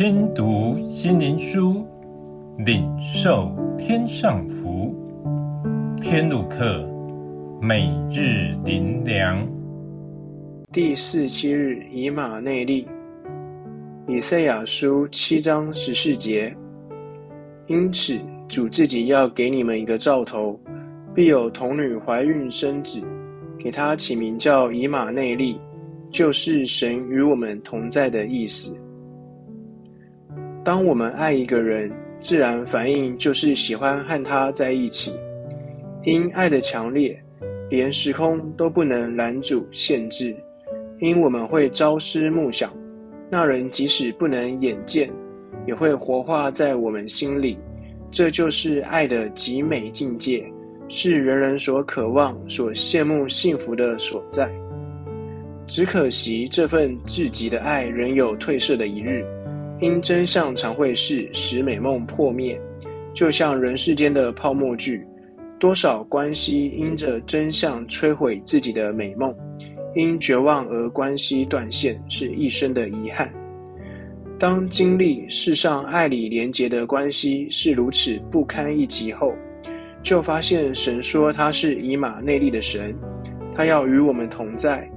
听读心灵书，领受天上福。天路客，每日灵粮。第四七日，以马内利。以赛亚书七章十四节。因此，主自己要给你们一个兆头，必有童女怀孕生子，给他起名叫以马内利。就是神与我们同在的意思。当我们爱一个人，自然反应就是喜欢和他在一起。因爱的强烈，连时空都不能拦阻限制。因我们会朝思暮想，那人即使不能眼见，也会活化在我们心里。这就是爱的极美境界，是人人所渴望、所羡慕幸福的所在。只可惜，这份至极的爱仍有褪色的一日，因真相常会是使美梦破灭，就像人世间的泡沫剧，多少关系因着真相摧毁自己的美梦，因绝望而关系断线，是一生的遗憾。当经历世上爱里连结的关系是如此不堪一击后，就发现神说他是以马内利的神，他要与我们同在。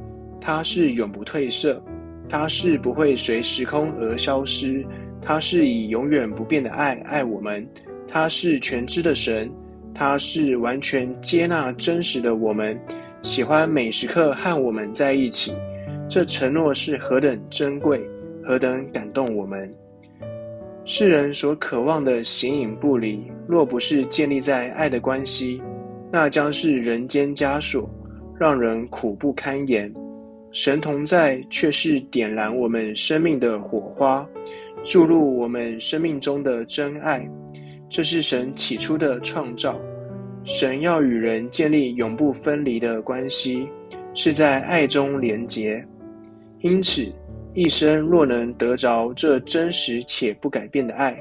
他是永不褪色，他是不会随时空而消失，他是以永远不变的爱爱我们，他是全知的神，他是完全接纳真实的我们，喜欢每时刻和我们在一起。这承诺是何等珍贵，何等感动我们。世人所渴望的形影不离，若不是建立在爱的关系，那将是人间枷锁，让人苦不堪言。神同在，却是点燃我们生命的火花，注入我们生命中的真爱。这是神起初的创造。神要与人建立永不分离的关系，是在爱中连结。因此，一生若能得着这真实且不改变的爱，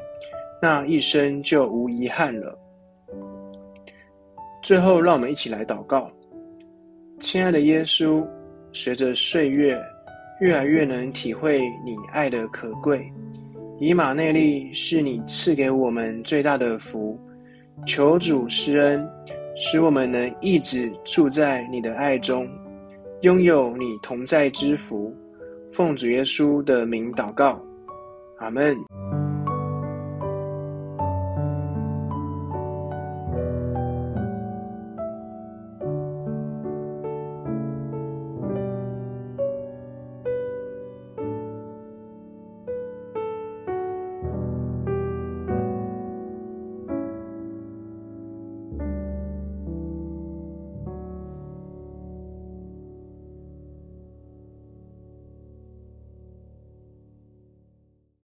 那一生就无遗憾了。最后，让我们一起来祷告：亲爱的耶稣。随着岁月，越来越能体会你爱的可贵。以马内利是你赐给我们最大的福，求主施恩，使我们能一直住在你的爱中，拥有你同在之福。奉主耶稣的名祷告，阿门。